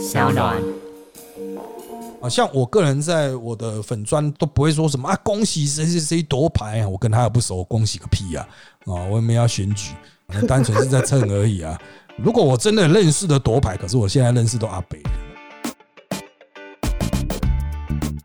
小暖。啊，像我个人在我的粉砖都不会说什么啊，恭喜谁谁谁夺牌啊，我跟他又不熟，恭喜个屁呀！啊，我也没要选举，单纯是在蹭而已啊。如果我真的认识的夺牌，可是我现在认识都阿北。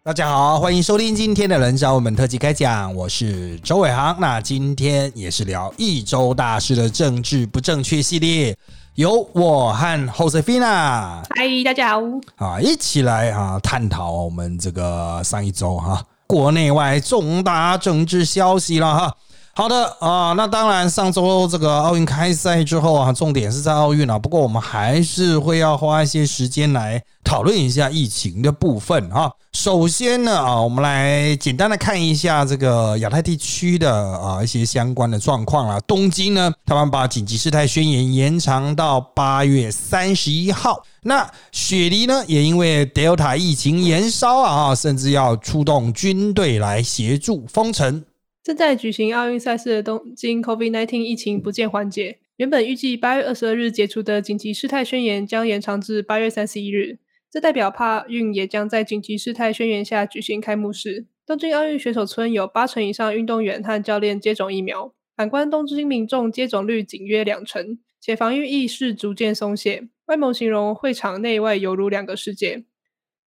大家好，欢迎收听今天的人潮我们特辑开讲，我是周伟航。那今天也是聊一周大事的政治不正确系列，由我和 Josefina 嗨，大家好。啊一起来啊探讨我们这个上一周哈国内外重大政治消息了哈。好的啊，那当然上周这个奥运开赛之后啊，重点是在奥运啊。不过我们还是会要花一些时间来讨论一下疫情的部分哈。首先呢啊，我们来简单的看一下这个亚太地区的啊一些相关的状况啊。东京呢，他们把紧急事态宣言延长到八月三十一号。那雪梨呢，也因为 Delta 疫情延烧啊，甚至要出动军队来协助封城。正在举行奥运赛事的东京 COVID-19 疫情不见缓解，原本预计八月二十二日解除的紧急事态宣言将延长至八月三十一日。这代表帕运也将在紧急事态宣言下举行开幕式。东京奥运选手村有八成以上运动员和教练接种疫苗，反观东京民众接种率仅约两成，且防御意识逐渐松懈。外媒形容会场内外犹如两个世界。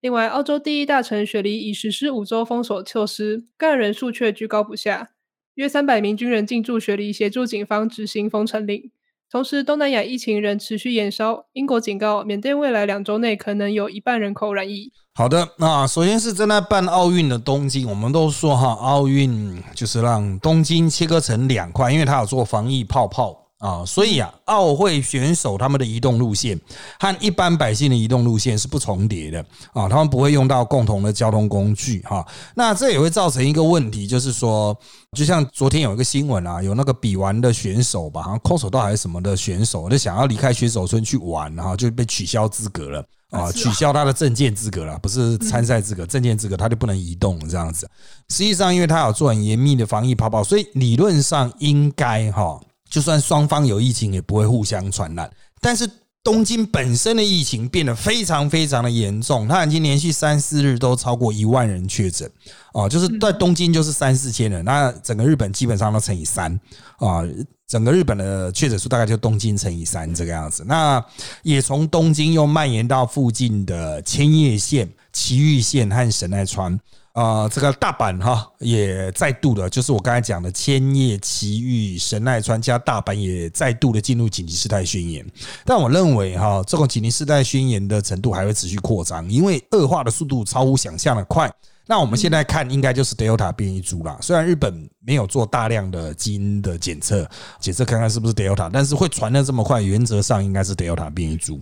另外，澳洲第一大城雪梨已实施五周封锁措施，感染人数却居高不下，约三百名军人进驻雪梨协助警方执行封城令。同时，东南亚疫情仍持续延烧，英国警告缅甸未来两周内可能有一半人口染疫。好的，那首先是正在办奥运的东京，我们都说哈，奥运就是让东京切割成两块，因为它有做防疫泡泡。啊，所以啊，奥会选手他们的移动路线和一般百姓的移动路线是不重叠的啊，他们不会用到共同的交通工具哈。那这也会造成一个问题，就是说，就像昨天有一个新闻啊，有那个比完的选手吧，好像空手道还是什么的选手，就想要离开选手村去玩哈，就被取消资格了啊，取消他的证件资格了，不是参赛资格，证件资格他就不能移动这样子。实际上，因为他有做很严密的防疫泡泡，所以理论上应该哈。就算双方有疫情，也不会互相传染。但是东京本身的疫情变得非常非常的严重，它已经连续三四日都超过一万人确诊啊！就是在东京就是三四千人，那整个日本基本上都乘以三啊！整个日本的确诊数大概就东京乘以三这个样子。那也从东京又蔓延到附近的千叶县、埼玉县和神奈川。啊，这个大阪哈也再度的，就是我刚才讲的千叶、埼玉、神奈川加大阪也再度的进入紧急事态宣言。但我认为哈，这种紧急事态宣言的程度还会持续扩张，因为恶化的速度超乎想象的快。那我们现在看，应该就是 Delta 变异株啦。虽然日本没有做大量的基因的检测，检测看看是不是 Delta，但是会传的这么快，原则上应该是 Delta 变异株。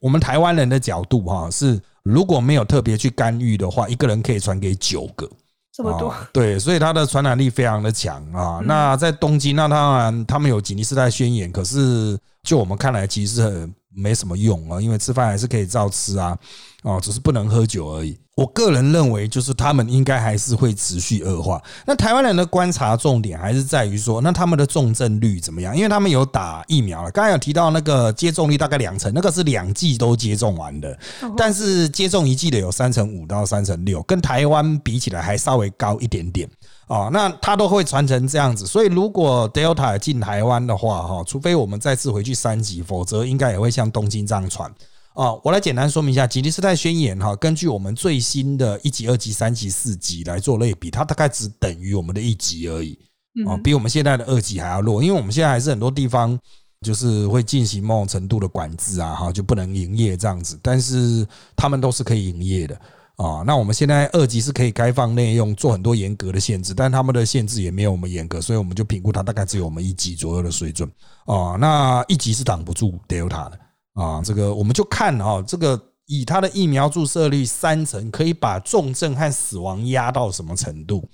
我们台湾人的角度哈是。如果没有特别去干预的话，一个人可以传给九个，这么多，对，所以它的传染力非常的强啊。那在东京，那当然他们有紧急事态宣言，可是就我们看来，其实很没什么用啊，因为吃饭还是可以照吃啊，哦，只是不能喝酒而已。我个人认为，就是他们应该还是会持续恶化。那台湾人的观察重点还是在于说，那他们的重症率怎么样？因为他们有打疫苗了。刚才有提到那个接种率大概两成，那个是两剂都接种完的，但是接种一剂的有三成五到三成六，跟台湾比起来还稍微高一点点哦。那它都会传成这样子，所以如果 Delta 进台湾的话，哈，除非我们再次回去三级，否则应该也会像东京这样传。啊，我来简单说明一下《吉尼斯泰宣言》哈，根据我们最新的一级、二级、三级、四级来做类比，它大概只等于我们的一级而已啊，比我们现在的二级还要弱，因为我们现在还是很多地方就是会进行某种程度的管制啊，哈，就不能营业这样子，但是他们都是可以营业的啊。那我们现在二级是可以开放内用，做很多严格的限制，但他们的限制也没有我们严格，所以我们就评估它大概只有我们一级左右的水准哦。那一级是挡不住 Delta 的。啊，这个我们就看啊，这个以它的疫苗注射率三成，可以把重症和死亡压到什么程度？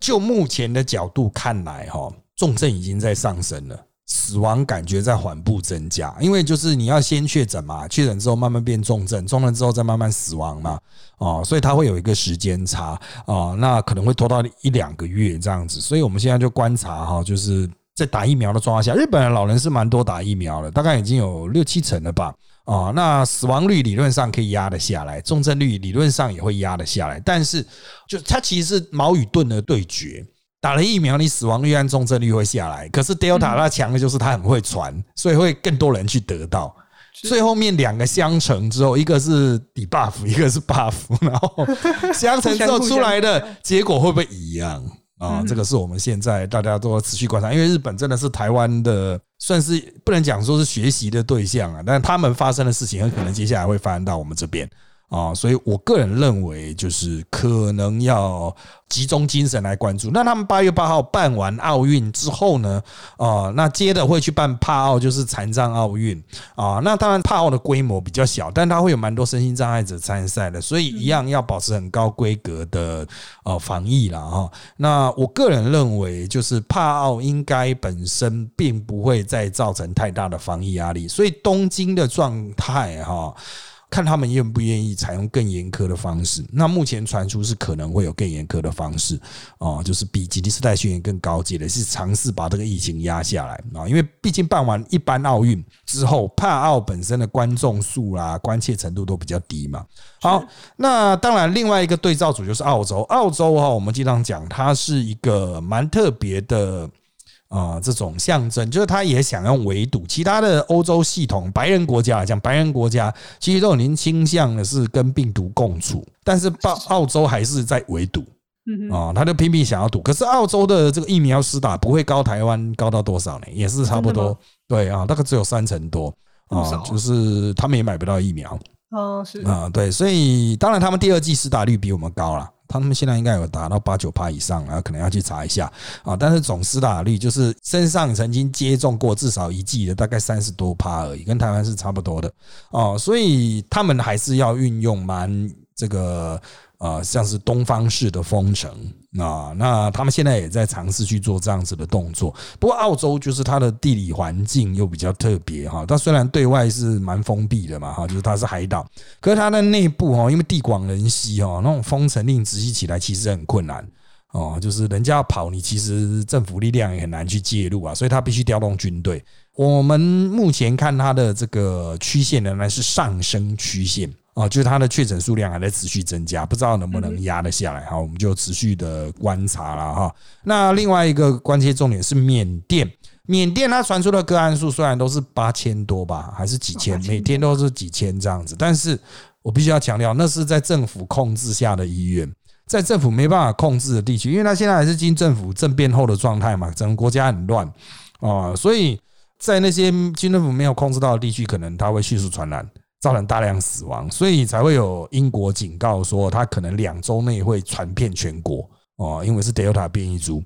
就目前的角度看来，哈，重症已经在上升了，死亡感觉在缓步增加。因为就是你要先确诊嘛，确诊之后慢慢变重症，重症之后再慢慢死亡嘛，啊，所以它会有一个时间差啊，那可能会拖到一两个月这样子。所以我们现在就观察哈，就是。在打疫苗的状况下，日本的老人是蛮多打疫苗的，大概已经有六七成了吧。啊，那死亡率理论上可以压得下来，重症率理论上也会压得下来，但是就它其实是矛与盾的对决。打了疫苗，你死亡率按重症率会下来，可是 Delta 它强的就是它很会传，所以会更多人去得到。最后面两个相乘之后，一个是底 buff，一个是 buff，然后相乘之后出来的结果会不会一样啊？这个是我们现在大家都持续观察，因为日本真的是台湾的，算是不能讲说是学习的对象啊，但他们发生的事情很可能接下来会发生到我们这边。啊，所以我个人认为，就是可能要集中精神来关注。那他们八月八号办完奥运之后呢？啊，那接着会去办帕奥，就是残障奥运啊。那当然帕奥的规模比较小，但它会有蛮多身心障碍者参赛的，所以一样要保持很高规格的呃防疫了哈。那我个人认为，就是帕奥应该本身并不会再造成太大的防疫压力，所以东京的状态哈。看他们愿不愿意采用更严苛的方式。那目前传出是可能会有更严苛的方式啊，就是比吉尼斯代宣言更高阶的，是尝试把这个疫情压下来啊。因为毕竟办完一般奥运之后，帕奥本身的观众数啦、关切程度都比较低嘛。好，那当然另外一个对照组就是澳洲。澳洲哈，我们经常讲它是一个蛮特别的。啊，这种象征就是他也想用围堵其他的欧洲系统，白人国家来讲，白人国家其实都已经倾向的是跟病毒共处，但是澳 澳洲还是在围堵，啊，他就拼命想要堵。可是澳洲的这个疫苗施打不会高台湾高到多少呢？也是差不多，对啊，大概只有三成多啊，就是他们也买不到疫苗。哦，是啊，对，所以当然他们第二季施打率比我们高了。他们现在应该有达到八九趴以上啊，可能要去查一下啊。但是总施打率就是身上曾经接种过至少一剂的，大概三十多趴而已，跟台湾是差不多的哦。所以他们还是要运用蛮这个。呃，像是东方式的封城啊，那他们现在也在尝试去做这样子的动作。不过澳洲就是它的地理环境又比较特别哈，它虽然对外是蛮封闭的嘛哈，就是它是海岛，可是它的内部哈，因为地广人稀哈，那种封城令执行起来其实很困难哦，就是人家要跑，你其实政府力量也很难去介入啊，所以它必须调动军队。我们目前看它的这个曲线仍然是上升曲线。哦，就是它的确诊数量还在持续增加，不知道能不能压得下来哈，我们就持续的观察了哈。那另外一个关切重点是缅甸，缅甸它传出的个案数虽然都是八千多吧，还是几千，每天都是几千这样子，但是我必须要强调，那是在政府控制下的医院，在政府没办法控制的地区，因为它现在还是经政府政变后的状态嘛，整个国家很乱啊，所以在那些军政府没有控制到的地区，可能它会迅速传染。造成大量死亡，所以才会有英国警告说，它可能两周内会传遍全国哦，因为是 Delta 变异株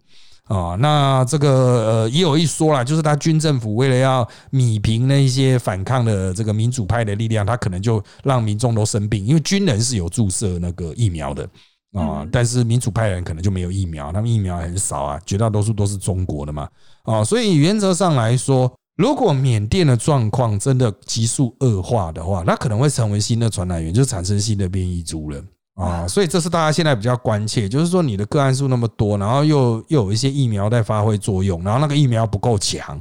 啊。那这个呃也有一说啦，就是他军政府为了要米平那些反抗的这个民主派的力量，他可能就让民众都生病，因为军人是有注射那个疫苗的啊，但是民主派人可能就没有疫苗，他们疫苗很少啊，绝大多数都是中国的嘛啊，所以原则上来说。如果缅甸的状况真的急速恶化的话，那可能会成为新的传染源，就产生新的变异株了啊！所以这是大家现在比较关切，就是说你的个案数那么多，然后又又有一些疫苗在发挥作用，然后那个疫苗不够强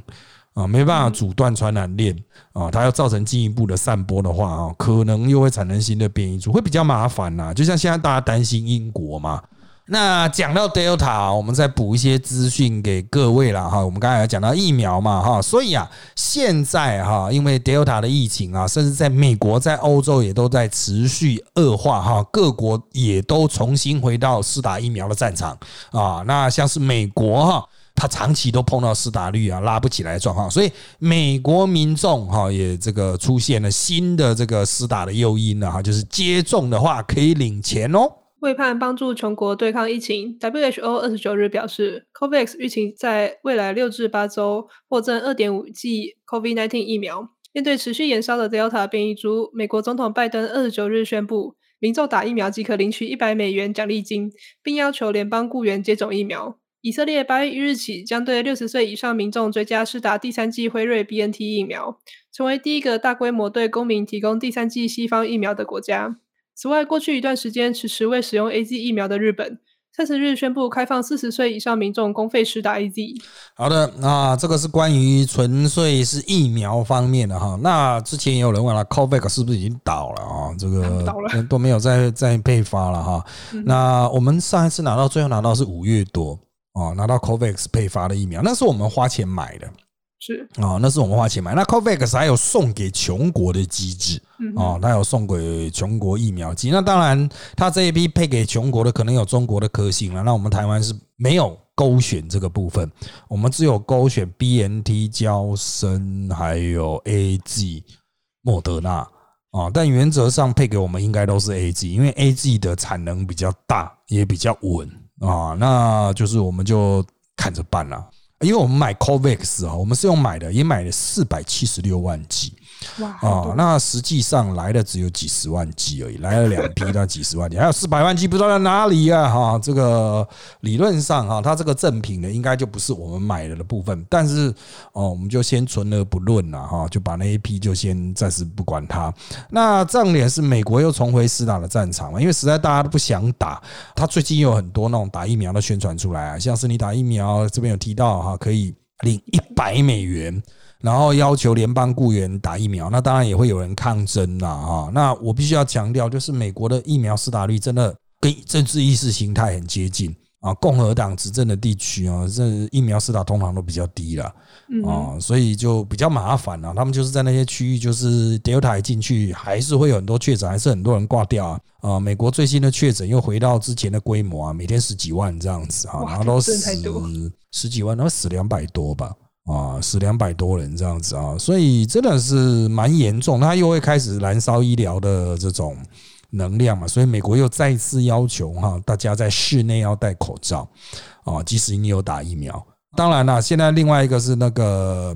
啊，没办法阻断传染链啊，它要造成进一步的散播的话啊，可能又会产生新的变异株，会比较麻烦呐。就像现在大家担心英国嘛。那讲到 Delta，我们再补一些资讯给各位了哈。我们刚才讲到疫苗嘛哈，所以啊，现在哈，因为 Delta 的疫情啊，甚至在美国、在欧洲也都在持续恶化哈，各国也都重新回到施打疫苗的战场啊。那像是美国哈，它长期都碰到施打率啊拉不起来的状况，所以美国民众哈也这个出现了新的这个施打的诱因了哈，就是接种的话可以领钱哦。为盼帮助全国对抗疫情，WHO 二十九日表示，COVAX 预期在未来六至八周获赠二点五剂 COVID-19 疫苗。面对持续延烧的 Delta 变异株，美国总统拜登二十九日宣布，民众打疫苗即可领取一百美元奖励金，并要求联邦雇员接种疫苗。以色列八月一日起将对六十岁以上民众追加施打第三剂辉瑞 BNT 疫苗，成为第一个大规模对公民提供第三剂西方疫苗的国家。此外，过去一段时间迟迟未使用 A Z 疫苗的日本，三十日宣布开放四十岁以上民众公费施打 AZ。好的，那这个是关于纯粹是疫苗方面的哈。那之前也有人问了，COVAX 是不是已经倒了啊？这个都没有再再配发了哈。那我们上一次拿到，最后拿到是五月多哦，拿到 COVAX 配发的疫苗，那是我们花钱买的。是啊，那是我们花钱买。那 COVAX 还有送给穷国的机制哦，它有送给穷国疫苗机。那当然，它这一批配给穷国的可能有中国的科兴了。那我们台湾是没有勾选这个部分，我们只有勾选 BNT、交生还有 AG、莫德纳啊。但原则上配给我们应该都是 AG，因为 AG 的产能比较大，也比较稳啊。那就是我们就看着办了。因为我们买 Covax 啊，我们是用买的，也买了四百七十六万 G。哇！啊，那实际上来的只有几十万剂而已，来了两批，那几十万剂还有四百万剂不知道在哪里啊？哈，这个理论上哈，它这个赠品呢，应该就不是我们买了的部分。但是哦，我们就先存而不论了哈，就把那一批就先暂时不管它。那重点是美国又重回施打的战场嘛？因为实在大家都不想打，他最近有很多那种打疫苗的宣传出来啊，像是你打疫苗这边有提到哈，可以领一百美元。然后要求联邦雇员打疫苗，那当然也会有人抗争啦，哈。那我必须要强调，就是美国的疫苗施打率真的跟政治意识形态很接近啊。共和党执政的地区啊，这疫苗施打通常都比较低了啊，所以就比较麻烦了。他们就是在那些区域，就是 Delta 进去，还是会有很多确诊，还是很多人挂掉啊。啊，美国最新的确诊又回到之前的规模啊，每天十几万这样子啊，然后都死十几万，然后死两百多吧。啊，死两百多人这样子啊，所以真的是蛮严重。他又会开始燃烧医疗的这种能量嘛，所以美国又再次要求哈，大家在室内要戴口罩啊，即使你有打疫苗。当然了，现在另外一个是那个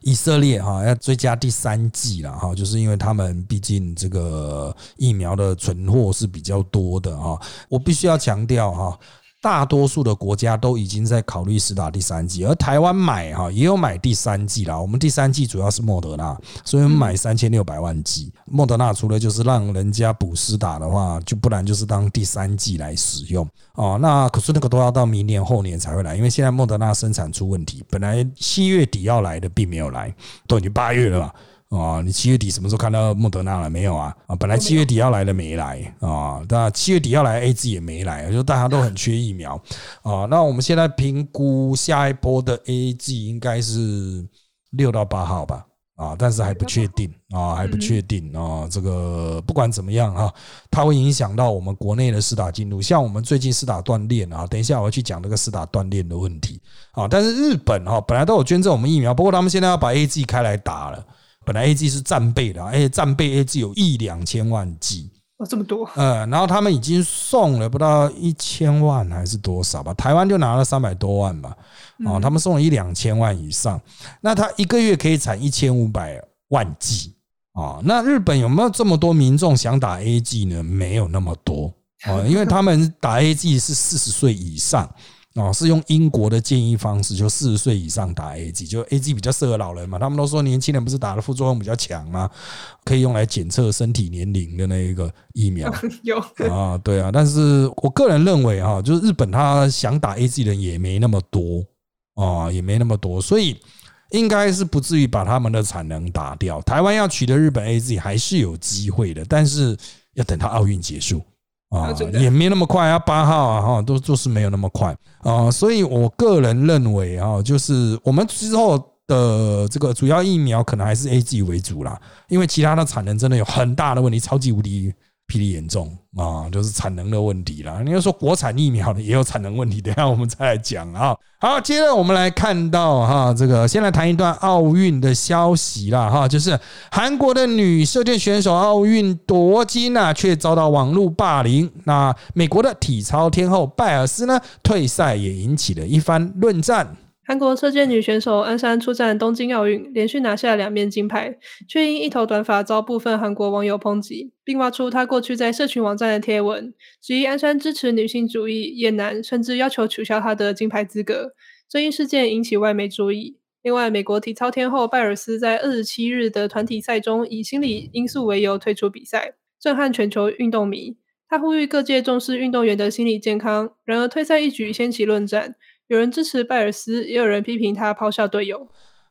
以色列哈，要追加第三剂了哈，就是因为他们毕竟这个疫苗的存货是比较多的哈。我必须要强调哈。大多数的国家都已经在考虑施打第三剂，而台湾买哈也有买第三剂啦。我们第三剂主要是莫德纳，所以我们买三千六百万剂。莫德纳除了就是让人家补施打的话，就不然就是当第三剂来使用哦。那可是那个都要到明年后年才会来，因为现在莫德纳生产出问题，本来七月底要来的并没有来，都已经八月了嘛。啊，你七月底什么时候看到莫德纳了没有啊？啊，本来七月底要来的没来啊，那七月底要来 A Z 也没来，就大家都很缺疫苗啊。那我们现在评估下一波的 A Z 应该是六到八号吧，啊，但是还不确定啊，还不确定啊。这个不管怎么样啊，它会影响到我们国内的四打进度。像我们最近四打锻炼啊，等一下我要去讲这个四打锻炼的问题啊。但是日本哈本来都有捐赠我们疫苗，不过他们现在要把 A G 开来打了。本来 A G 是战备的，而且战备 A G 有一两千万 G 哦，这么多。呃，然后他们已经送了不到一千万还是多少吧？台湾就拿了三百多万吧。哦，他们送了一两千万以上，那他一个月可以产一千五百万 G 啊。那日本有没有这么多民众想打 A G 呢？没有那么多啊，因为他们打 A G 是四十岁以上。哦，是用英国的建议方式，就四十岁以上打 A G，就 A G 比较适合老人嘛。他们都说年轻人不是打的副作用比较强吗？可以用来检测身体年龄的那一个疫苗。有啊，对啊。但是我个人认为哈，就是日本他想打 A G 的人也没那么多啊，也没那么多，所以应该是不至于把他们的产能打掉。台湾要取得日本 A G 还是有机会的，但是要等到奥运结束。啊，也没那么快啊，八号啊，哈，都就是没有那么快啊，所以我个人认为啊，就是我们之后的这个主要疫苗可能还是 A G 为主啦，因为其他的产能真的有很大的问题，超级无敌。霹雳严重啊，就是产能的问题啦。你要说国产疫苗的也有产能问题，等下我们再来讲啊。好，接着我们来看到哈，这个先来谈一段奥运的消息啦哈，就是韩国的女射箭选手奥运夺金啊，却遭到网络霸凌。那美国的体操天后拜尔斯呢，退赛也引起了一番论战。韩国射箭女选手安山出战东京奥运，连续拿下两面金牌，却因一头短发遭部分韩国网友抨击，并挖出她过去在社群网站的贴文，质疑安山支持女性主义、厌男，甚至要求取消她的金牌资格。这一事件引起外媒注意。另外，美国体操天后拜尔斯在二十七日的团体赛中，以心理因素为由退出比赛，震撼全球运动迷。他呼吁各界重视运动员的心理健康。然而，退赛一举掀起论战，有人支持拜尔斯，也有人批评他抛下队友。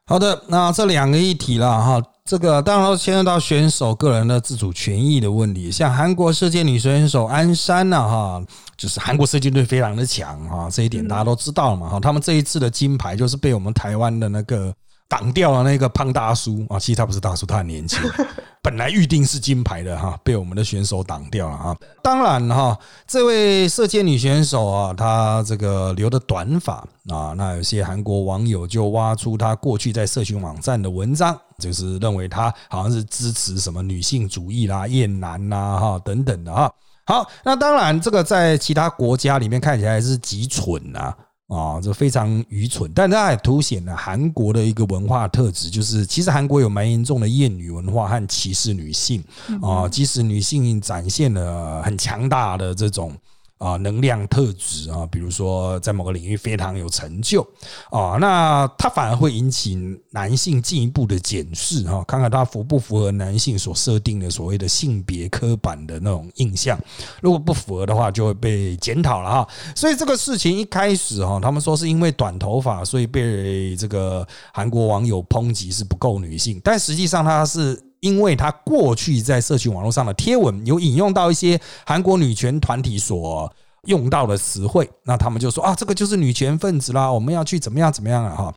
好的，那这两个议题了哈，这个当然都牵涉到选手个人的自主权益的问题。像韩国射箭女选手安山呐哈，就是韩国射箭队非常的强哈，这一点大家都知道了嘛哈。他们这一次的金牌就是被我们台湾的那个。挡掉了那个胖大叔啊！其实他不是大叔，他很年轻。本来预定是金牌的哈，被我们的选手挡掉了啊！当然哈，这位射箭女选手啊，她这个留的短发啊，那有些韩国网友就挖出她过去在社群网站的文章，就是认为她好像是支持什么女性主义啦、厌男啦哈等等的哈。好，那当然这个在其他国家里面看起来是极蠢呐。啊，这非常愚蠢，但它也凸显了韩国的一个文化特质，就是其实韩国有蛮严重的厌女文化和歧视女性啊，即使女性展现了很强大的这种。啊，能量特质啊，比如说在某个领域非常有成就啊，那他反而会引起男性进一步的检视哈，看看他符不符合男性所设定的所谓的性别刻板的那种印象。如果不符合的话，就会被检讨了哈。所以这个事情一开始哈，他们说是因为短头发，所以被这个韩国网友抨击是不够女性，但实际上他是。因为他过去在社群网络上的贴文有引用到一些韩国女权团体所用到的词汇，那他们就说啊，这个就是女权分子啦，我们要去怎么样怎么样啊哈。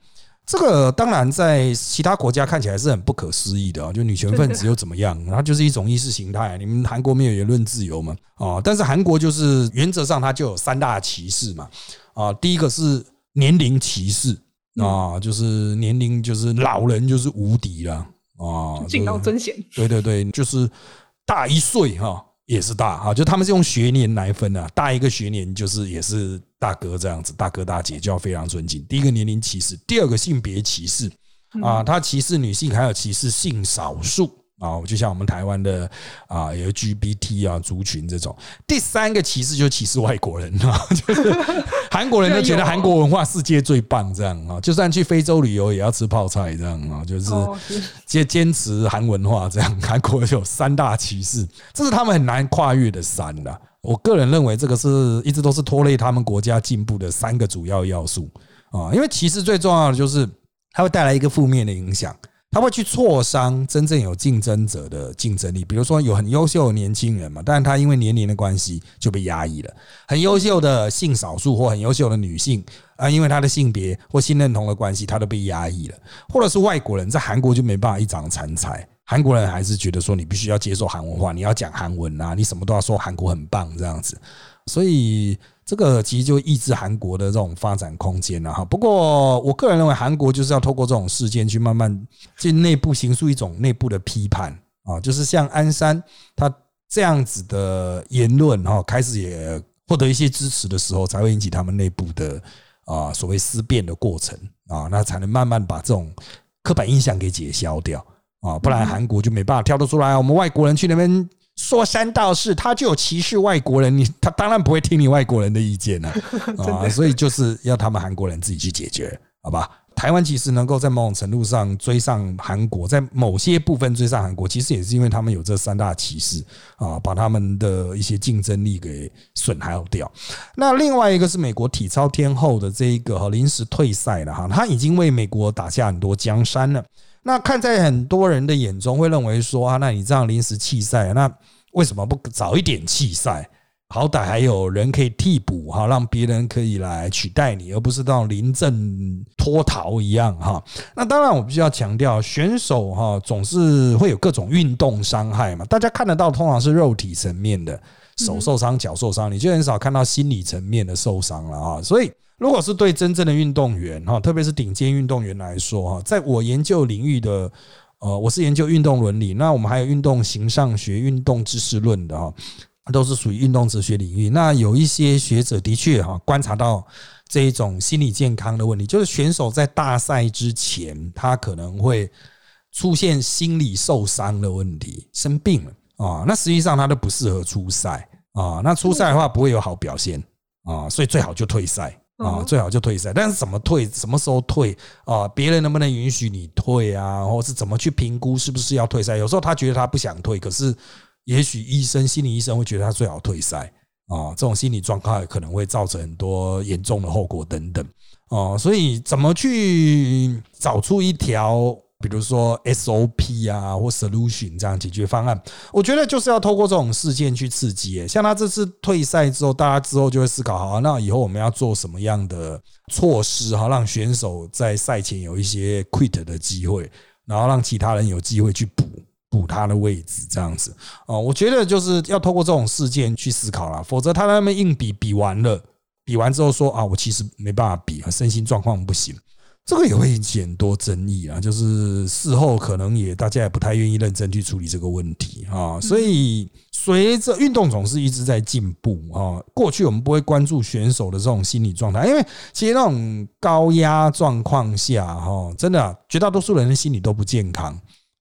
这个当然在其他国家看起来是很不可思议的啊，就女权分子又怎么样？它就是一种意识形态。你们韩国没有言论自由吗？啊，但是韩国就是原则上它就有三大歧视嘛啊，第一个是年龄歧视啊，就是年龄就是老人就是无敌了。啊，敬老尊贤，对对对，就是大一岁哈，也是大哈，就他们是用学年来分的，大一个学年就是也是大哥这样子，大哥大姐就要非常尊敬。第一个年龄歧视，第二个性别歧视啊，他歧视女性，还有歧视性少数。啊，就像我们台湾的啊 LGBT 啊族群这种，第三个歧视就是歧视外国人啊，就是韩国人都觉得韩国文化世界最棒这样啊，就算去非洲旅游也要吃泡菜这样啊，就是坚坚持韩文化这样。韩国有三大歧视，这是他们很难跨越的山的。我个人认为，这个是一直都是拖累他们国家进步的三个主要要素啊，因为歧视最重要的就是它会带来一个负面的影响。他会去挫伤真正有竞争者的竞争力，比如说有很优秀的年轻人嘛，但是他因为年龄的关系就被压抑了；很优秀的性少数或很优秀的女性啊，因为他的性别或性认同的关系，他都被压抑了；或者是外国人在韩国就没办法一展长才，韩国人还是觉得说你必须要接受韩文化，你要讲韩文啊，你什么都要说韩国很棒这样子，所以。这个其实就抑制韩国的这种发展空间了哈。不过我个人认为，韩国就是要透过这种事件去慢慢进内部形塑一种内部的批判啊，就是像安山他这样子的言论哈，开始也获得一些支持的时候，才会引起他们内部的啊所谓思辨的过程啊，那才能慢慢把这种刻板印象给解消掉啊，不然韩国就没办法跳得出来。我们外国人去那边。说三道四，他就有歧视外国人，你 他当然不会听你外国人的意见了啊，所以就是要他们韩国人自己去解决，好吧？台湾其实能够在某种程度上追上韩国，在某些部分追上韩国，其实也是因为他们有这三大歧视啊，把他们的一些竞争力给损害掉。那另外一个是美国体操天后的这一个临时退赛了哈，他已经为美国打下很多江山了。那看在很多人的眼中，会认为说啊，那你这样临时弃赛，那为什么不早一点弃赛？好歹还有人可以替补哈，让别人可以来取代你，而不是到临阵脱逃一样哈。那当然，我必须要强调，选手哈总是会有各种运动伤害嘛，大家看得到通常是肉体层面的，手受伤、脚受伤，你就很少看到心理层面的受伤了啊。所以。如果是对真正的运动员哈，特别是顶尖运动员来说哈，在我研究领域的，呃，我是研究运动伦理，那我们还有运动形上学、运动知识论的哈，都是属于运动哲学领域。那有一些学者的确哈观察到这一种心理健康的问题，就是选手在大赛之前，他可能会出现心理受伤的问题，生病了啊，那实际上他都不适合出赛啊，那出赛的话不会有好表现啊，所以最好就退赛。啊，最好就退赛，但是怎么退，什么时候退啊？别人能不能允许你退啊？或是怎么去评估是不是要退赛？有时候他觉得他不想退，可是也许医生、心理医生会觉得他最好退赛啊，这种心理状态可能会造成很多严重的后果等等哦，所以怎么去找出一条？比如说 SOP 啊，或 solution 这样解决方案，我觉得就是要透过这种事件去刺激。像他这次退赛之后，大家之后就会思考：好，那以后我们要做什么样的措施，哈，让选手在赛前有一些 quit 的机会，然后让其他人有机会去补补他的位置，这样子。哦，我觉得就是要透过这种事件去思考了，否则他那边硬比比完了，比完之后说啊，我其实没办法比，身心状况不行。这个也会引起很多争议啊，就是事后可能也大家也不太愿意认真去处理这个问题啊。所以随着运动总是一直在进步啊，过去我们不会关注选手的这种心理状态，因为其实那种高压状况下哈，真的绝大多数人的心理都不健康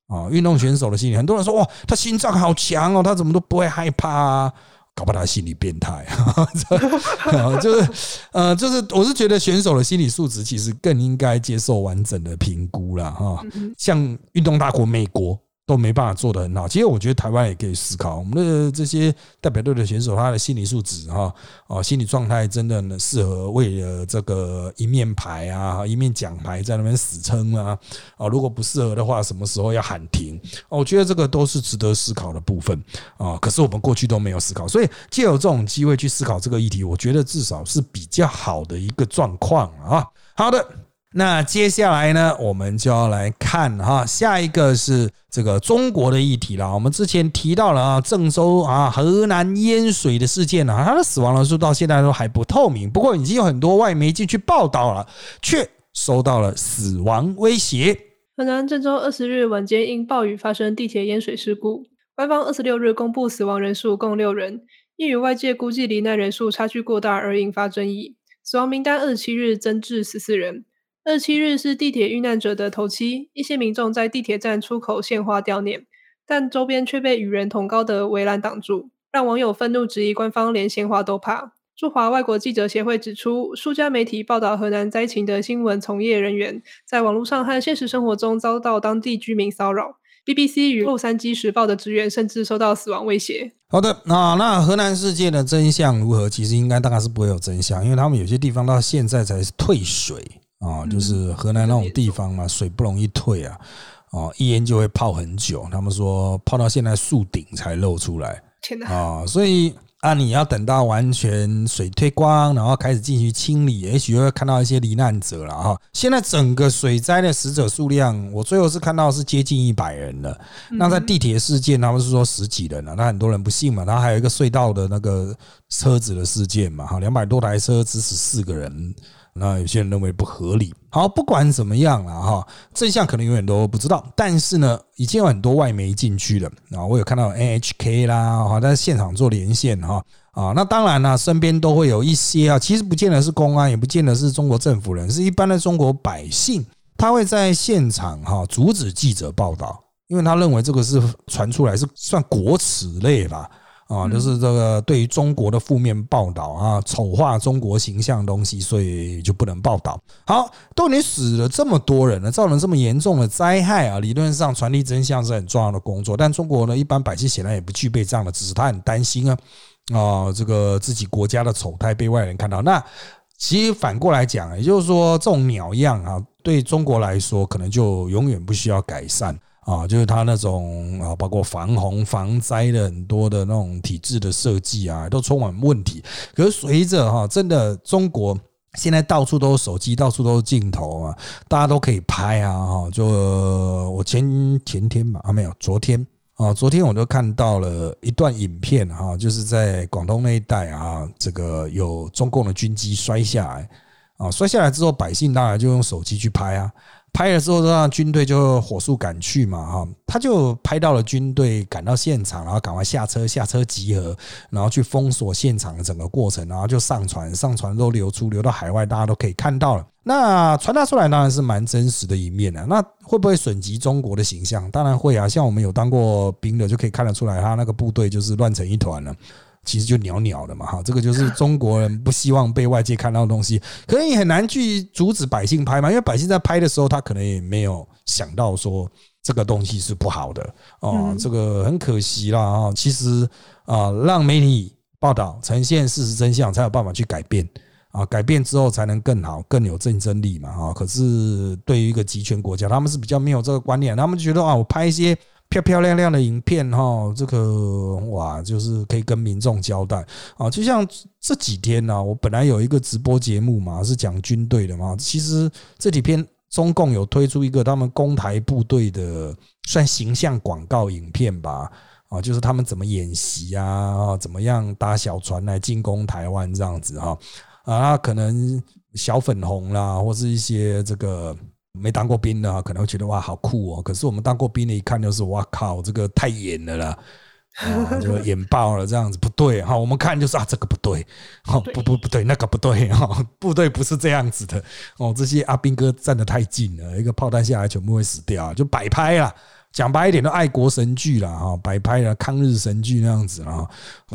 啊。运动选手的心理，很多人说哇，他心脏好强哦，他怎么都不会害怕啊。搞不好他心理变态，就是呃，就是我是觉得选手的心理素质其实更应该接受完整的评估了哈，像运动大国美国。都没办法做得很好。其实我觉得台湾也可以思考，我们的这些代表队的选手，他的心理素质哈，哦，心理状态真的呢适合为了这个一面牌啊，一面奖牌在那边死撑啊，啊，如果不适合的话，什么时候要喊停？我觉得这个都是值得思考的部分啊。可是我们过去都没有思考，所以借有这种机会去思考这个议题，我觉得至少是比较好的一个状况啊。好的。那接下来呢，我们就要来看哈，下一个是这个中国的议题了。我们之前提到了啊，郑州啊河南淹水的事件呢，它的死亡人数到现在都还不透明。不过已经有很多外媒进去报道了，却收到了死亡威胁。河南郑州二十日晚间因暴雨发生地铁淹水事故，官方二十六日公布死亡人数共六人，因与外界估计罹难人数差距过大而引发争议。死亡名单二十七日增至十四人。二七日是地铁遇难者的头七，一些民众在地铁站出口献花悼念，但周边却被与人同高的围栏挡住，让网友愤怒质疑官方连鲜花都怕。驻华外国记者协会指出，数家媒体报道河南灾情的新闻从业人员，在网络上和现实生活中遭到当地居民骚扰。BBC 与洛杉矶时报的职员甚至受到死亡威胁。好的，那那河南事件的真相如何？其实应该大概是不会有真相，因为他们有些地方到现在才退水。啊，就是河南那种地方嘛，水不容易退啊，哦，一淹就会泡很久。他们说泡到现在树顶才露出来，啊，所以啊，你要等到完全水退光，然后开始进行清理，也许会看到一些罹难者了哈。现在整个水灾的死者数量，我最后是看到是接近一百人了。那在地铁事件，他们是说十几人了，那很多人不信嘛。然后还有一个隧道的那个车子的事件嘛，哈，两百多台车只死四个人。那有些人认为不合理。好，不管怎么样了哈，真相可能永远都不知道。但是呢，已经有很多外媒进去了啊，我有看到 NHK 啦，哈，在现场做连线哈啊。那当然呢，身边都会有一些啊，其实不见得是公安，也不见得是中国政府人，是一般的中国百姓，他会在现场哈阻止记者报道，因为他认为这个是传出来是算国耻类吧。啊，就是这个对于中国的负面报道啊，丑化中国形象的东西，所以就不能报道。好，都已经死了这么多人了，造成这么严重的灾害啊，理论上传递真相是很重要的工作。但中国呢，一般百姓显然也不具备这样的知识，他很担心啊啊，这个自己国家的丑态被外人看到。那其实反过来讲，也就是说，这种鸟样啊，对中国来说，可能就永远不需要改善。啊，就是它那种啊，包括防洪防灾的很多的那种体制的设计啊，都充满问题。可是随着哈，真的中国现在到处都是手机，到处都是镜头啊，大家都可以拍啊哈。就我前前天吧，啊没有，昨天啊，昨天我就看到了一段影片哈，就是在广东那一带啊，这个有中共的军机摔下来啊，摔下来之后，百姓当然就用手机去拍啊。拍了之后，让军队就火速赶去嘛，哈，他就拍到了军队赶到现场，然后赶快下车，下车集合，然后去封锁现场的整个过程，然后就上传，上传都流出，流到海外，大家都可以看到了。那传达出来当然是蛮真实的一面的。那会不会损及中国的形象？当然会啊，像我们有当过兵的，就可以看得出来，他那个部队就是乱成一团了。其实就袅袅的嘛，哈，这个就是中国人不希望被外界看到的东西，可能也很难去阻止百姓拍嘛，因为百姓在拍的时候，他可能也没有想到说这个东西是不好的哦，这个很可惜啦啊。其实啊，让媒体报道呈现事实真相，才有办法去改变啊，改变之后才能更好、更有竞争力嘛啊。可是对于一个集权国家，他们是比较没有这个观念，他们觉得啊，我拍一些。漂漂亮亮的影片哈，这个哇，就是可以跟民众交代啊。就像这几天呢，我本来有一个直播节目嘛，是讲军队的嘛。其实这几天中共有推出一个他们攻台部队的算形象广告影片吧，啊，就是他们怎么演习啊，怎么样搭小船来进攻台湾这样子哈啊，可能小粉红啦，或是一些这个。没当过兵的啊可能会觉得哇好酷哦，可是我们当过兵的，一看就是哇靠，这个太演了啦，啊，就演爆了这样子，不对哈，我们看就是啊，这个不对，哦不不不对，那个不对哈，部队不是这样子的哦，这些阿兵哥站得太近了，一个炮弹下来全部会死掉，就摆拍了。讲白一点，都爱国神剧了哈，摆拍了抗日神剧那样子啊，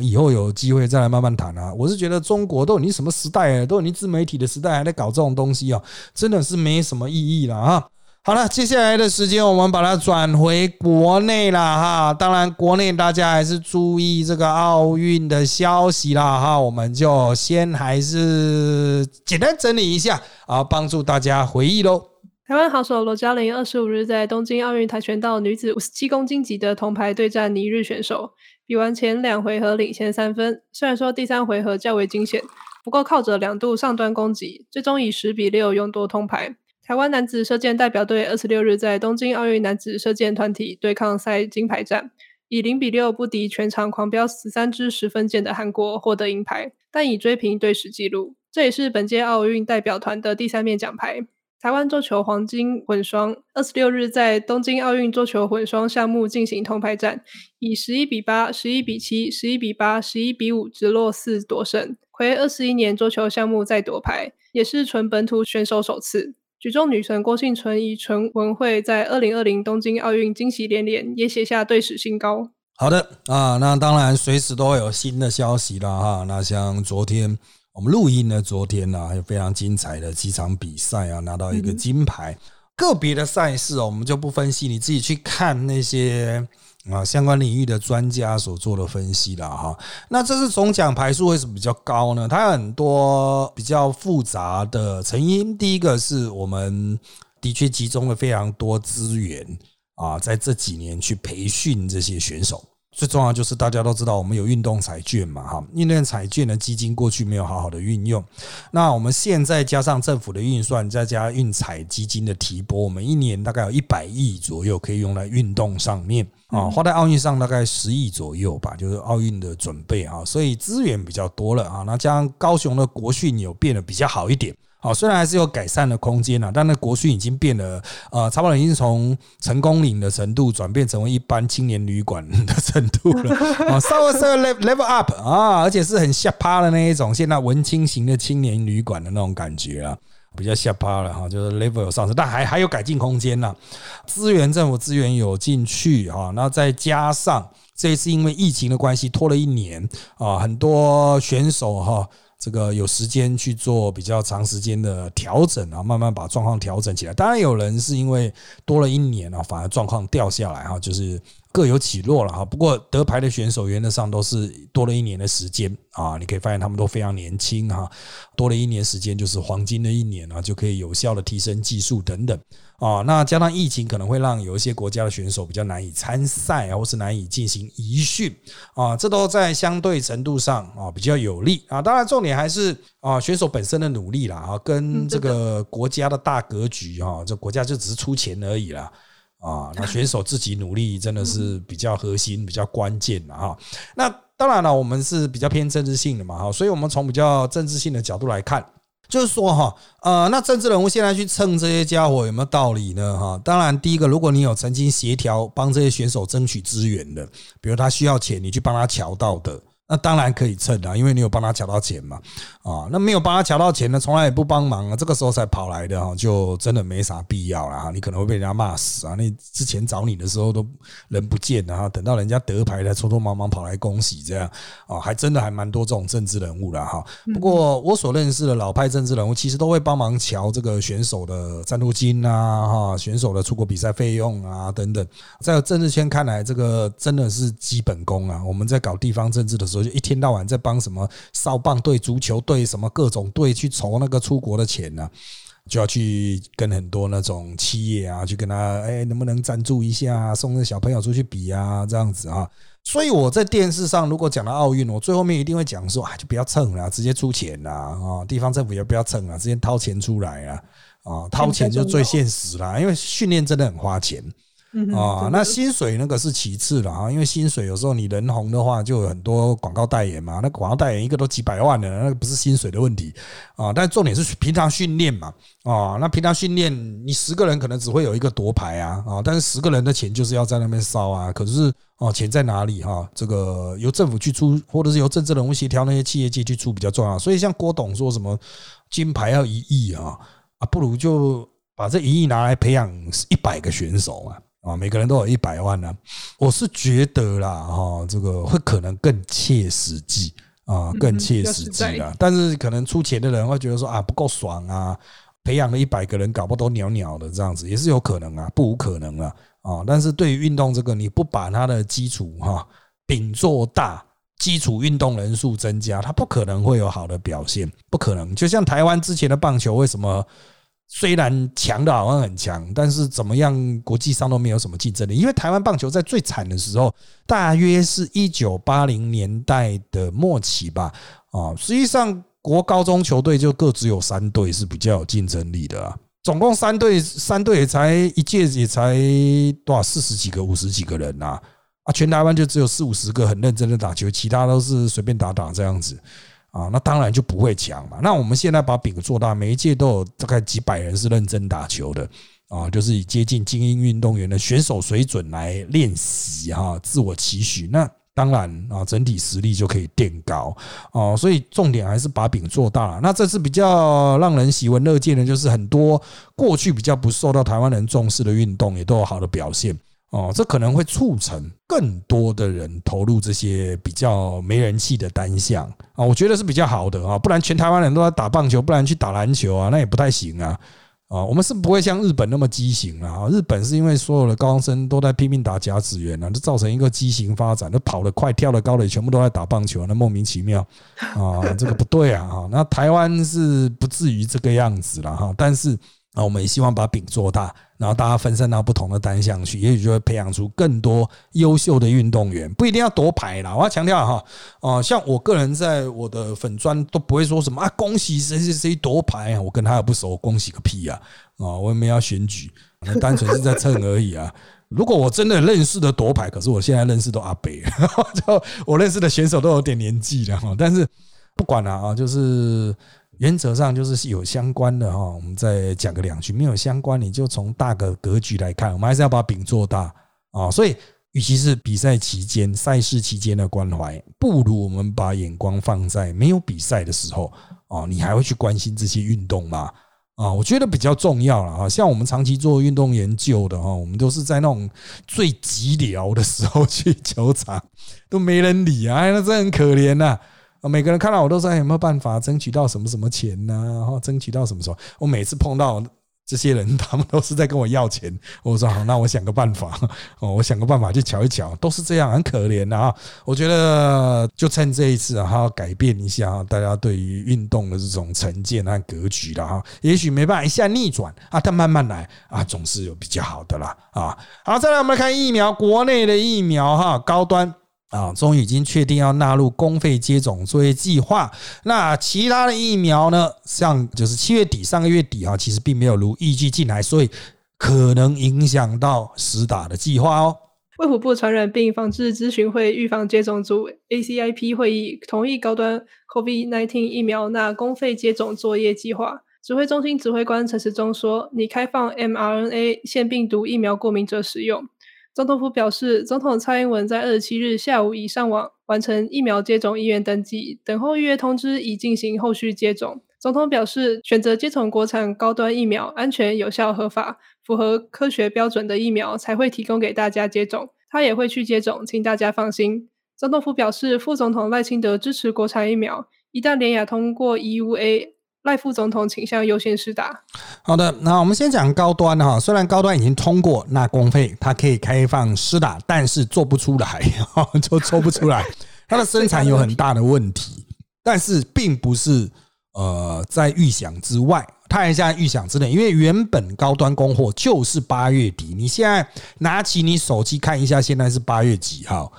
以后有机会再来慢慢谈啊。我是觉得中国都有你什么时代了，都有你自媒体的时代，还在搞这种东西啊，真的是没什么意义了啊。好了，接下来的时间我们把它转回国内了哈。当然，国内大家还是注意这个奥运的消息啦哈。我们就先还是简单整理一下啊，帮助大家回忆喽。台湾好手罗嘉玲二十五日在东京奥运跆拳道女子五十七公斤级的铜牌对战尼日选手，比完前两回合领先三分。虽然说第三回合较为惊险，不过靠着两度上端攻击，最终以十比六勇夺铜牌。台湾男子射箭代表队二十六日在东京奥运男子射箭团体对抗赛金牌战，以零比六不敌全场狂飙十三支十分箭的韩国，获得银牌，但已追平队史纪录。这也是本届奥运代表团的第三面奖牌。台湾桌球黄金混双二十六日在东京奥运桌球混双项目进行铜牌战，以十一比八、十一比七、十一比八、十一比五直落四夺胜，魁二十一年桌球项目再夺牌，也是纯本土选手首次。举重女神郭幸存以纯文慧在二零二零东京奥运惊喜连连，也写下队史新高。好的啊，那当然随时都会有新的消息了哈。那像昨天。我们录音呢，昨天呢还有非常精彩的几场比赛啊，拿到一个金牌。个别的赛事哦，我们就不分析，你自己去看那些啊相关领域的专家所做的分析了哈。那这次总奖牌数为什么比较高呢？它有很多比较复杂的成因。第一个是我们的确集中了非常多资源啊，在这几年去培训这些选手。最重要就是大家都知道，我们有运动彩券嘛，哈，运动彩券的基金过去没有好好的运用，那我们现在加上政府的运算，再加运彩基金的提拨，我们一年大概有一百亿左右可以用来运动上面啊，花在奥运上大概十亿左右吧，就是奥运的准备啊，所以资源比较多了啊，那加上高雄的国训有变得比较好一点。好，虽然还是有改善的空间呐，但那国训已经变得，呃，差不多已经从成功岭的程度转变成为一般青年旅馆的程度了，啊，稍微稍微 level level up 啊，而且是很下趴的那一种，现在文青型的青年旅馆的那种感觉啊，比较下趴了哈，就是 level 有上升，但还还有改进空间呐，资源政府资源有进去哈，那再加上这一次因为疫情的关系拖了一年啊，很多选手哈。这个有时间去做比较长时间的调整啊，慢慢把状况调整起来。当然，有人是因为多了一年啊，反而状况掉下来啊，就是各有起落了哈。不过得牌的选手原则上都是多了一年的时间啊，你可以发现他们都非常年轻哈，多了一年时间就是黄金的一年啊，就可以有效的提升技术等等。啊，那加上疫情可能会让有一些国家的选手比较难以参赛啊，或是难以进行移训啊，这都在相对程度上啊比较有利啊。当然，重点还是啊选手本身的努力啦啊，跟这个国家的大格局哈，这国家就只是出钱而已啦啊。那选手自己努力真的是比较核心、比较关键的哈。那当然了，我们是比较偏政治性的嘛哈，所以我们从比较政治性的角度来看。就是说哈，呃，那政治人物现在去蹭这些家伙有没有道理呢？哈，当然，第一个，如果你有曾经协调帮这些选手争取资源的，比如他需要钱，你去帮他瞧到的，那当然可以蹭啊，因为你有帮他抢到钱嘛，啊，那没有帮他抢到钱呢，从来也不帮忙啊，这个时候才跑来的哈，就真的没啥必要了哈，你可能会被人家骂死啊，那之前找你的时候都人不见了哈，等到人家得牌才匆匆忙忙跑来恭喜这样啊，还真的还蛮多这种政治人物了哈。不过我所认识的老派政治人物，其实都会帮忙瞧这个选手的赞助金啊，哈，选手的出国比赛费用啊等等，在政治圈看来，这个真的是基本功啊。我们在搞地方政治的时候。就一天到晚在帮什么少棒队、足球队什么各种队去筹那个出国的钱呢？就要去跟很多那种企业啊，去跟他哎，能不能赞助一下，送个小朋友出去比啊，这样子啊。所以我在电视上如果讲到奥运，我最后面一定会讲说啊，就不要蹭了，直接出钱啦啊，地方政府也不要蹭了，直接掏钱出来啊啊，掏钱就最现实啦，因为训练真的很花钱。啊，那薪水那个是其次了啊，因为薪水有时候你人红的话，就有很多广告代言嘛，那广告代言一个都几百万的，那个不是薪水的问题啊。但重点是平常训练嘛，啊，那平常训练你十个人可能只会有一个夺牌啊，啊，但是十个人的钱就是要在那边烧啊。可是哦，钱在哪里哈？这个由政府去出，或者是由政治人物协调那些企业界去出比较重要。所以像郭董说什么金牌要一亿啊，啊，不如就把这一亿拿来培养一百个选手啊。啊，每个人都有一百万呢，我是觉得啦，哈，这个会可能更切实际啊，更切实际啦。但是可能出钱的人会觉得说啊，不够爽啊，培养了一百个人，搞不都鸟鸟的这样子，也是有可能啊，不无可能啊，啊。但是对于运动这个，你不把它的基础哈饼做大，基础运动人数增加，它不可能会有好的表现，不可能。就像台湾之前的棒球，为什么？虽然强的好像很强，但是怎么样，国际上都没有什么竞争力。因为台湾棒球在最惨的时候，大约是一九八零年代的末期吧。啊，实际上国高中球队就各只有三队是比较有竞争力的啊。总共三队，三队也才一届也才多少四十几个、五十几个人呐。啊，全台湾就只有四五十个很认真的打球，其他都是随便打打这样子。啊，那当然就不会强嘛。那我们现在把饼做大，每一届都有大概几百人是认真打球的啊，就是以接近精英运动员的选手水准来练习哈，自我期许。那当然啊，整体实力就可以垫高哦。所以重点还是把饼做大。那这次比较让人喜闻乐见的，就是很多过去比较不受到台湾人重视的运动，也都有好的表现。哦，这可能会促成更多的人投入这些比较没人气的单项啊，我觉得是比较好的啊，不然全台湾人都在打棒球，不然去打篮球啊，那也不太行啊啊，我们是不会像日本那么畸形啊，日本是因为所有的高中生都在拼命打甲子园啊，就造成一个畸形发展，都跑得快、跳得高的全部都在打棒球，那莫名其妙啊，这个不对啊哈，那台湾是不至于这个样子了哈，但是。啊我们也希望把饼做大，然后大家分散到不同的单项去，也许就会培养出更多优秀的运动员。不一定要夺牌啦，我要强调哈，哦，像我个人在我的粉砖都不会说什么啊，恭喜谁谁谁夺牌，我跟他也不熟，恭喜个屁啊！啊，我也没要选举，单纯是在蹭而已啊。如果我真的认识的夺牌，可是我现在认识都阿北，就我认识的选手都有点年纪了哈。但是不管了啊，就是。原则上就是有相关的哈，我们再讲个两句。没有相关，你就从大个格局来看，我们还是要把饼做大啊。所以，与其是比赛期间、赛事期间的关怀，不如我们把眼光放在没有比赛的时候啊。你还会去关心这些运动吗？啊，我觉得比较重要了啊。像我们长期做运动研究的哈，我们都是在那种最寂寥的时候去球场，都没人理啊，那真很可怜呐。每个人看到我都说有没有办法争取到什么什么钱呢？然后争取到什么时候？我每次碰到这些人，他们都是在跟我要钱。我说好，那我想个办法哦，我想个办法去瞧一瞧，都是这样，很可怜的啊。我觉得就趁这一次啊，要改变一下大家对于运动的这种成见和格局了哈。也许没办法一下逆转啊，但慢慢来啊，总是有比较好的啦啊。好，再来我们来看疫苗，国内的疫苗哈，高端。啊，终于已经确定要纳入公费接种作业计划。那其他的疫苗呢？像就是七月底、上个月底啊，其实并没有如预计进来，所以可能影响到实打的计划哦。卫福部传染病防治咨询会预防接种组 ACIP 会议同意高端 COVID-19 疫苗纳公费接种作业计划。指挥中心指挥官陈时中说：“你开放 mRNA 腺病毒疫苗过敏者使用。”总统府表示，总统蔡英文在二十七日下午已上网完成疫苗接种意愿登记，等候预约通知，以进行后续接种。总统表示，选择接种国产高端疫苗，安全、有效、合法，符合科学标准的疫苗才会提供给大家接种。他也会去接种，请大家放心。总统府表示，副总统赖清德支持国产疫苗，一旦联雅通过 EUA。赖副总统倾向优先施打。好的，那我们先讲高端哈。虽然高端已经通过那公费，它可以开放施打，但是做不出来，就做不出来。它的生产有很大的问题，但是并不是呃在预想之外，它还在预想之内。因为原本高端供货就是八月底，你现在拿起你手机看一下，现在是八月几号，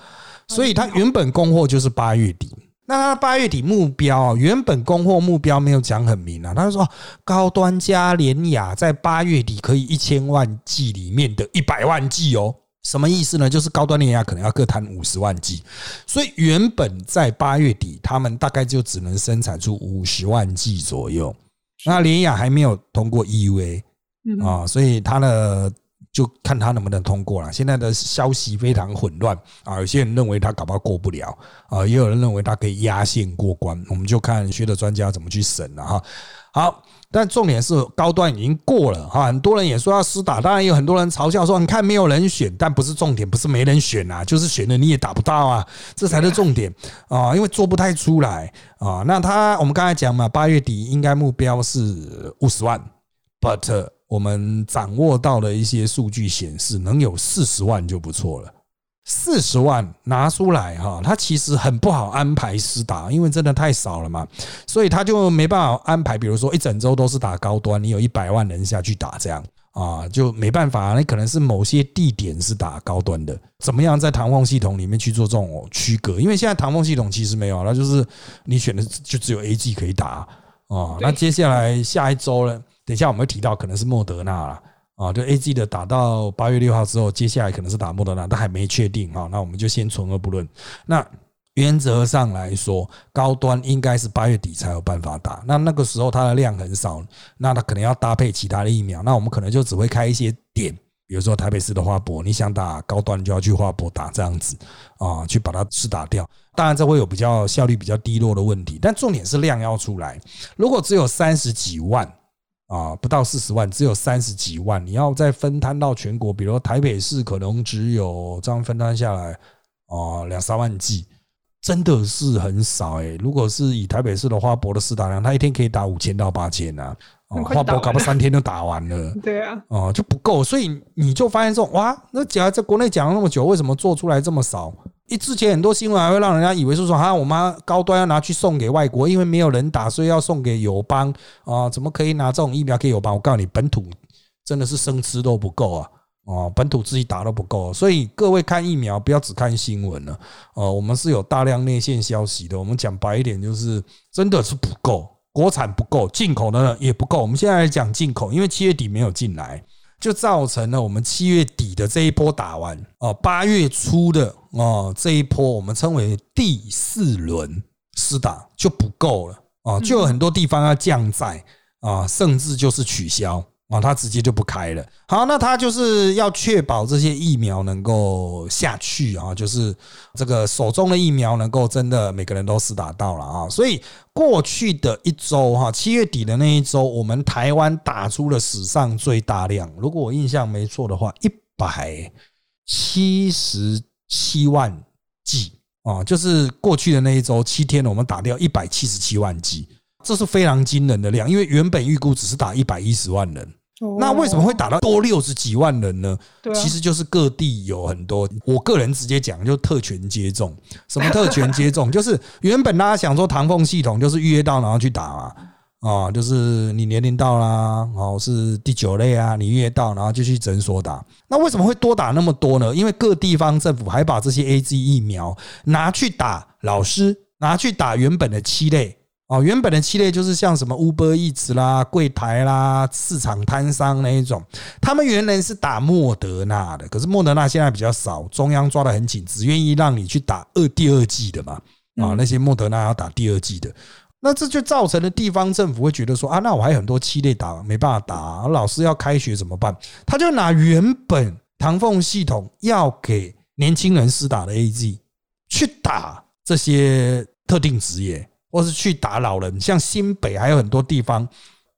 所以它原本供货就是八月底。那他八月底目标原本供货目标没有讲很明啊，他说高端加联雅在八月底可以一千万剂里面的一百万剂哦，什么意思呢？就是高端联雅可能要各摊五十万剂，所以原本在八月底他们大概就只能生产出五十万剂左右。那联雅还没有通过 EUA 啊，所以它的。就看他能不能通过了。现在的消息非常混乱啊，有些人认为他搞不好过不了啊，也有人认为他可以压线过关。我们就看学的专家怎么去审了哈。好，但重点是高端已经过了哈，很多人也说要施打，当然有很多人嘲笑说，你看没有人选，但不是重点，不是没人选啊，就是选了你也打不到啊，这才是重点啊，因为做不太出来啊。那他我们刚才讲嘛，八月底应该目标是五十万，but。我们掌握到的一些数据显示，能有四十万就不错了。四十万拿出来哈，他其实很不好安排施打，因为真的太少了嘛，所以他就没办法安排。比如说一整周都是打高端，你有一百万人下去打这样啊，就没办法。那可能是某些地点是打高端的，怎么样在唐凤系统里面去做这种区隔？因为现在唐凤系统其实没有，那就是你选的就只有 A G 可以打啊。那接下来下一周呢？等一下，我们会提到可能是莫德纳了啊，就 A G 的打到八月六号之后，接下来可能是打莫德纳，但还没确定啊。那我们就先存而不论。那原则上来说，高端应该是八月底才有办法打。那那个时候它的量很少，那它可能要搭配其他的疫苗。那我们可能就只会开一些点，比如说台北市的花博，你想打高端就要去花博打这样子啊，去把它试打掉。当然这会有比较效率比较低落的问题，但重点是量要出来。如果只有三十几万。啊，不到四十万，只有三十几万，你要再分摊到全国，比如台北市可能只有这样分摊下来，啊，两三万剂，真的是很少哎。如果是以台北市的花博的市打量，他一天可以打五千到八千啊，花博搞不三天就打完了，对啊，哦就不够，所以你就发现说，哇，那讲在国内讲了那么久，为什么做出来这么少？一之前很多新闻还会让人家以为是说，哈，我妈高端要拿去送给外国，因为没有人打，所以要送给友邦啊？怎么可以拿这种疫苗给友邦？我告诉你，本土真的是生吃都不够啊！哦，本土自己打都不够，所以各位看疫苗不要只看新闻了。哦，我们是有大量内线消息的。我们讲白一点，就是真的是不够，国产不够，进口的也不够。我们现在来讲进口，因为七月底没有进来。就造成了我们七月底的这一波打完哦，八月初的哦这一波我们称为第四轮施打就不够了啊，就有很多地方要降债啊，甚至就是取消。啊，他直接就不开了。好，那他就是要确保这些疫苗能够下去啊，就是这个手中的疫苗能够真的每个人都施打到了啊。所以过去的一周哈，七月底的那一周，我们台湾打出了史上最大量，如果我印象没错的话，一百七十七万剂啊，就是过去的那一周七天，我们打掉一百七十七万剂，这是非常惊人的量，因为原本预估只是打一百一十万人。那为什么会打到多六十几万人呢？其实就是各地有很多，我个人直接讲，就特权接种。什么特权接种？就是原本大家想说唐凤系统就是预约到然后去打嘛，啊，就是你年龄到啦，哦是第九类啊，你预约到然后就去诊所打。那为什么会多打那么多呢？因为各地方政府还把这些 A G 疫苗拿去打老师，拿去打原本的七类。哦，原本的七类就是像什么 Uber Eats 啦、柜台啦、市场摊商那一种，他们原来是打莫德纳的，可是莫德纳现在比较少，中央抓得很紧，只愿意让你去打二第二季的嘛。啊，那些莫德纳要打第二季的，那这就造成了地方政府会觉得说啊，那我还有很多七类打没办法打，老师要开学怎么办？他就拿原本唐凤系统要给年轻人施打的 A G 去打。这些特定职业，或是去打老人，像新北还有很多地方，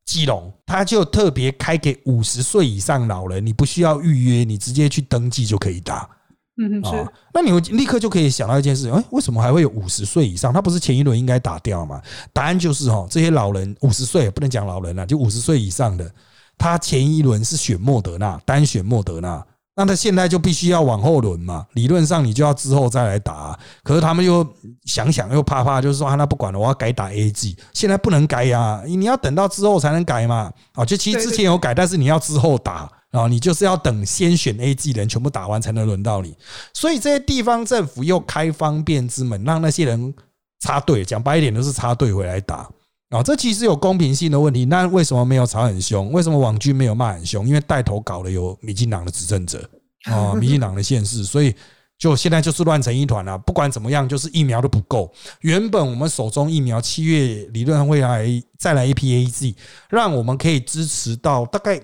基隆他就特别开给五十岁以上老人，你不需要预约，你直接去登记就可以打。嗯哼，是啊，那你会立刻就可以想到一件事，哎，为什么还会有五十岁以上？他不是前一轮应该打掉吗？答案就是哦，这些老人五十岁不能讲老人了，就五十岁以上的，他前一轮是选莫德纳，单选莫德纳，那他现在就必须要往后轮嘛，理论上你就要之后再来打，可是他们又想想又怕怕，就是说啊，那不管了，我要改打 A G，现在不能改呀，你要等到之后才能改嘛，啊，就其实之前有改，但是你要之后打。啊，你就是要等先选 A G 人全部打完才能轮到你，所以这些地方政府又开方便之门，让那些人插队，讲白一点都是插队回来打啊。这其实有公平性的问题。那为什么没有吵很凶？为什么网军没有骂很凶？因为带头搞的有民进党的执政者啊，民进党的县市，所以就现在就是乱成一团了。不管怎么样，就是疫苗都不够。原本我们手中疫苗七月理论上会来再来一批 A G，让我们可以支持到大概。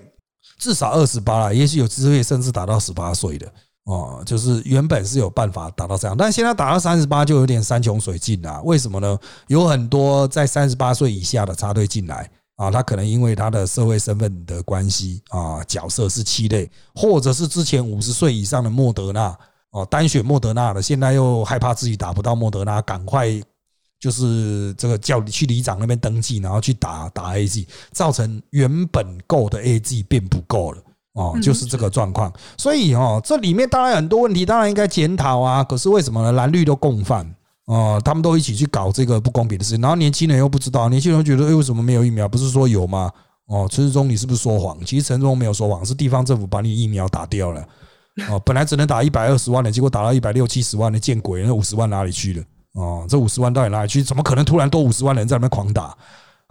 至少二十八了，也许有机会甚至达到十八岁的哦，就是原本是有办法打到这样，但现在打到三十八就有点山穷水尽了。为什么呢？有很多在三十八岁以下的插队进来啊，他可能因为他的社会身份的关系啊，角色是七类，或者是之前五十岁以上的莫德纳哦，单选莫德纳的，现在又害怕自己打不到莫德纳，赶快。就是这个叫你去里长那边登记，然后去打打 A G，造成原本够的 A G 变不够了哦，就是这个状况。所以哦，这里面当然很多问题，当然应该检讨啊。可是为什么呢？蓝绿都共犯哦，他们都一起去搞这个不公平的事情，然后年轻人又不知道，年轻人觉得哎，为什么没有疫苗？不是说有吗？哦，陈志忠你是不是说谎？其实陈志忠没有说谎，是地方政府把你疫苗打掉了哦，本来只能打一百二十万的，结果打到一百六七十万的，见鬼！那五十万哪里去了？哦，这五十万到底哪里去？怎么可能突然多五十万人在那边狂打？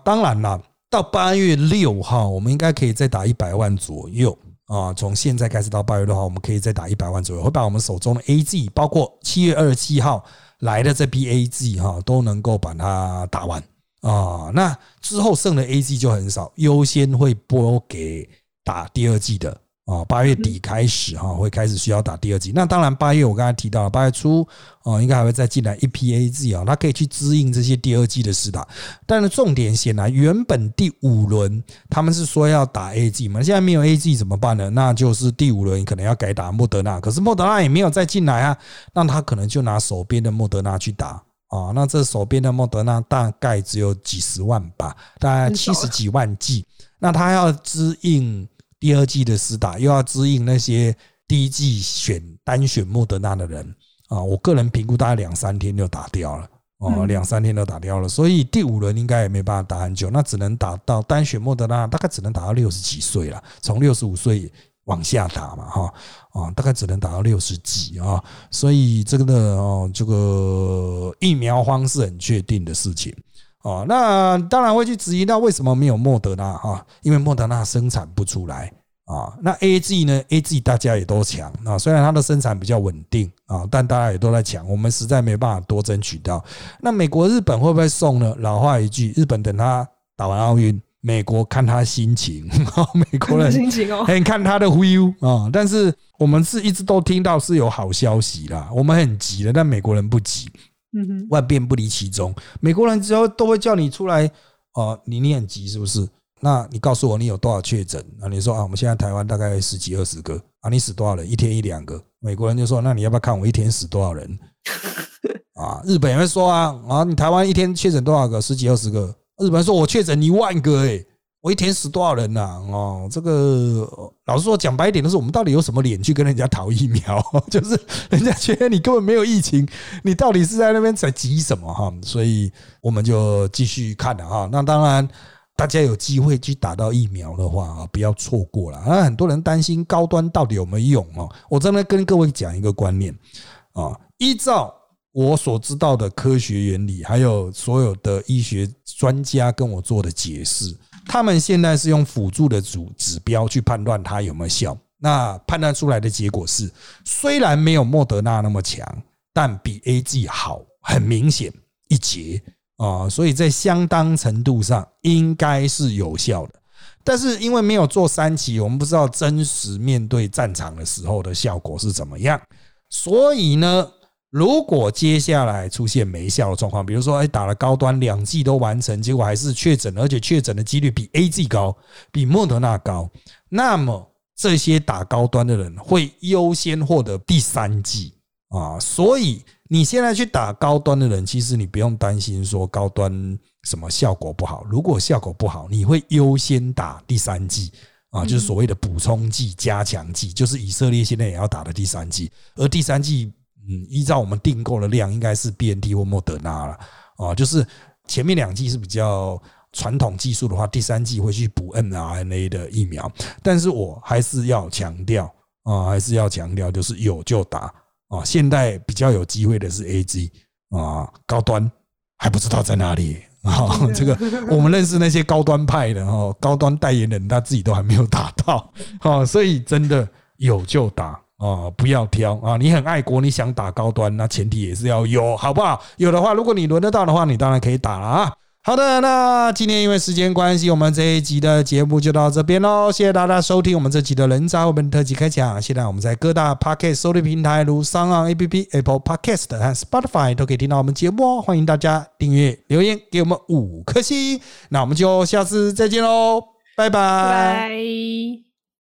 当然啦，到八月六号，我们应该可以再打一百万左右啊！从现在开始到八月六号，我们可以再打一百万左右，会把我们手中的 A G，包括七月二十七号来的这批 A G 哈，都能够把它打完啊！那之后剩的 A G 就很少，优先会拨给打第二季的。哦，八月底开始哈，会开始需要打第二剂。那当然，八月我刚才提到了，八月初哦，应该还会再进来一批 A G 啊，它可以去支应这些第二剂的施打。但是重点显然，原本第五轮他们是说要打 A G 嘛，现在没有 A G 怎么办呢？那就是第五轮可能要改打莫德纳，可是莫德纳也没有再进来啊，那他可能就拿手边的莫德纳去打啊。那这手边的莫德纳大概只有几十万吧，大概七十几万剂，那他要支应。第二季的施打又要支应那些第一季选单选莫德纳的人。啊，我个人评估大概两三天就打掉了。哦，两三天就打掉了，所以第五轮应该也没办法打很久，那只能打到单选莫德纳，大概只能打到六十几岁了，从六十五岁往下打嘛哈。啊，大概只能打到六十几啊，所以这个呢哦，这个疫苗荒是很确定的事情。哦，那当然会去质疑，那为什么没有莫德纳啊？因为莫德纳生产不出来啊。那 A G 呢？A G 大家也都抢啊，虽然它的生产比较稳定啊，但大家也都在抢，我们实在没办法多争取到。那美国、日本会不会送呢？老话一句，日本等他打完奥运，美国看他心情。美国人心情哦，很看他的 view 啊。但是我们是一直都听到是有好消息啦，我们很急的，但美国人不急。嗯哼，万变不离其宗。美国人之后都会叫你出来哦，你你很急是不是？那你告诉我你有多少确诊？啊，你说啊，我们现在台湾大概十几二十个啊，你死多少人？一天一两个。美国人就说，那你要不要看我一天死多少人？啊，日本人会说啊啊，你台湾一天确诊多少个？十几二十个。日本人说我确诊一万个诶。我一天死多少人呐？哦，这个老实说，讲白一点，就是我们到底有什么脸去跟人家讨疫苗？就是人家觉得你根本没有疫情，你到底是在那边在急什么？哈，所以我们就继续看了哈。那当然，大家有机会去打到疫苗的话啊，不要错过了。那很多人担心高端到底有没有用哦？我这边跟各位讲一个观念啊，依照我所知道的科学原理，还有所有的医学专家跟我做的解释。他们现在是用辅助的主指标去判断它有没有效，那判断出来的结果是，虽然没有莫德纳那么强，但比 A G 好，很明显一截啊，所以在相当程度上应该是有效的。但是因为没有做三期，我们不知道真实面对战场的时候的效果是怎么样，所以呢，如果接下来出现没效的状况，比如说，哎，打了高端两剂都完成，结果还是确诊，而且确诊的几率比 A G 高，比莫德纳高，那么这些打高端的人会优先获得第三剂啊。所以你现在去打高端的人，其实你不用担心说高端什么效果不好。如果效果不好，你会优先打第三剂啊，就是所谓的补充剂、加强剂，就是以色列现在也要打的第三剂，而第三剂。嗯，依照我们订购的量，应该是 B N T 或莫德纳了啊。就是前面两季是比较传统技术的话，第三季会去补 N R N A 的疫苗。但是我还是要强调啊，还是要强调，就是有就打啊。现在比较有机会的是 A G 啊，高端还不知道在哪里啊。这个我们认识那些高端派的哦，高端代言人他自己都还没有打到啊，所以真的有就打。啊，不要挑啊！你很爱国，你想打高端，那前提也是要有，好不好？有的话，如果你轮得到的话，你当然可以打了啊。好的，那今天因为时间关系，我们这一集的节目就到这边喽。谢谢大家收听我们这集的人渣我们特辑开讲。现在我们在各大 Podcast 收听平台，如商岸 APP、Apple Podcast 和 Spotify 都可以听到我们节目哦。欢迎大家订阅、留言给我们五颗星。那我们就下次再见喽，拜拜。